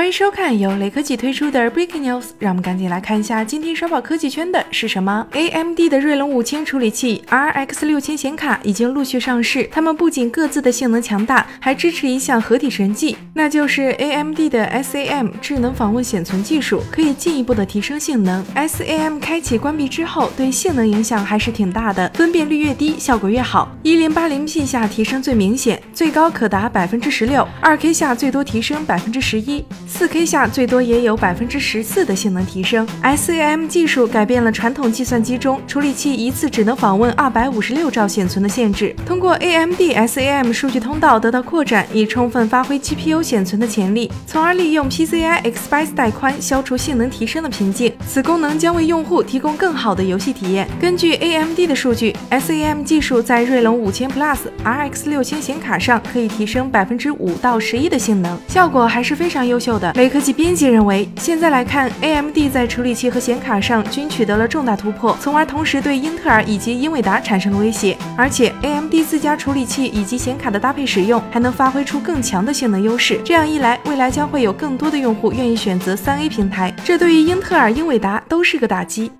欢迎收看由雷科技推出的 Breaking News，让我们赶紧来看一下今天刷爆科技圈的是什么。AMD 的锐龙五千处理器、RX 六千显卡已经陆续上市，它们不仅各自的性能强大，还支持一项合体神技，那就是 AMD 的 SAM 智能访问显存技术，可以进一步的提升性能。SAM 开启关闭之后，对性能影响还是挺大的，分辨率越低，效果越好。一零八零 P 下提升最明显，最高可达百分之十六；二 K 下最多提升百分之十一。四 K 下最多也有百分之十四的性能提升。SAM 技术改变了传统计算机中处理器一次只能访问二百五十六兆显存的限制，通过 AMD SAM 数据通道得到扩展，以充分发挥 GPU 显存的潜力，从而利用 PCI Express 带宽消除性能提升的瓶颈。此功能将为用户提供更好的游戏体验。根据 AMD 的数据，SAM 技术在锐龙五千 Plus、RX 六千显卡上可以提升百分之五到十一的性能，效果还是非常优秀的。的雷科技编辑认为，现在来看，AMD 在处理器和显卡上均取得了重大突破，从而同时对英特尔以及英伟达产生了威胁。而且，AMD 自家处理器以及显卡的搭配使用，还能发挥出更强的性能优势。这样一来，未来将会有更多的用户愿意选择三 A 平台，这对于英特尔、英伟达都是个打击。